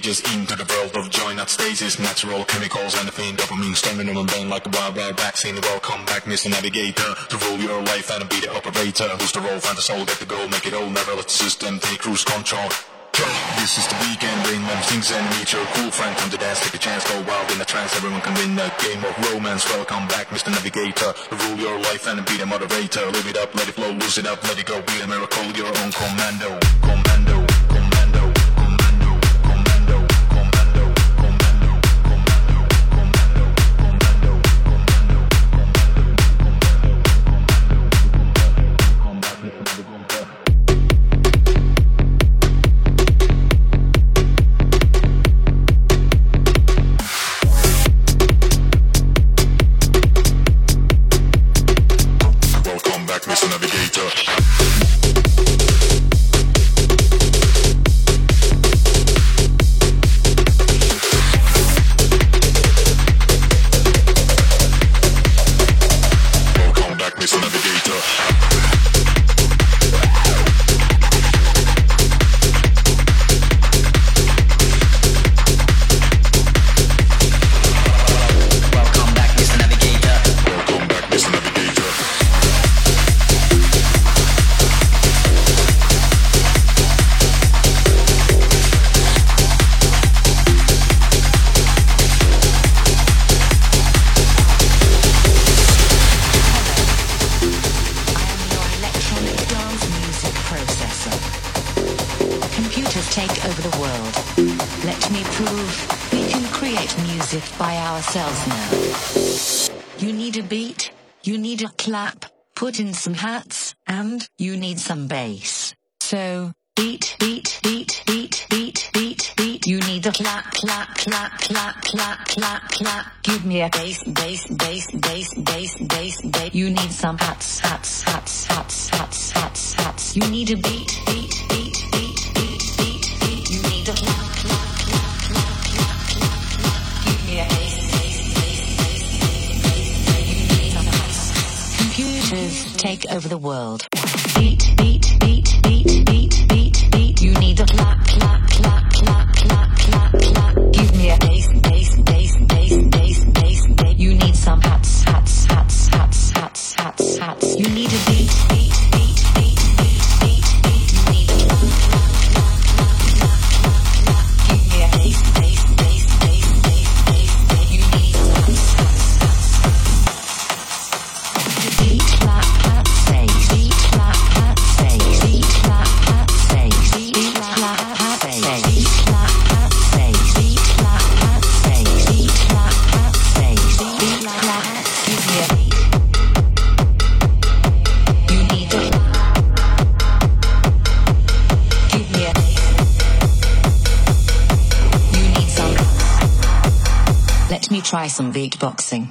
free into the world of joy, not stasis, natural chemicals and the pain, dopamine, standing on the like a wild, wild vaccine. Welcome back, Mr. Navigator, to rule your life and be the operator. Who's the role, find the soul, get the goal, make it all, never let the system take cruise control. This is the weekend, bring them things and meet your cool friend. Come to dance, take a chance, go wild in a trance. Everyone can win a game of romance. Welcome back, Mr. Navigator. Rule your life and be the moderator. Live it up, let it flow, lose it up, let it go. Be a miracle, your own. Commando. Commando. By ourselves now. You need a beat, you need a clap, put in some hats, and you need some bass. So, beat, beat, beat, beat, beat, beat, beat. You need a clap, clap, clap, clap, clap, clap, clap. Give me a bass, bass, bass, bass, bass, bass, bass. You need some hats, hats, hats, hats, hats, hats, hats. You need a beat, beat, beat, take over the world. Beat, beat, beatboxing.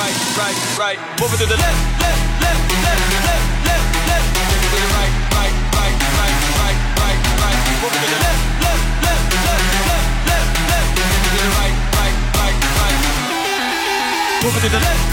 right, right, right. Moving to the left, left, left, left, left, left, left. it to the right, right, right, right, right, right, right. Moving to the left, left, left, left, left, left, left. it to the right, right, right, right. Moving to the left.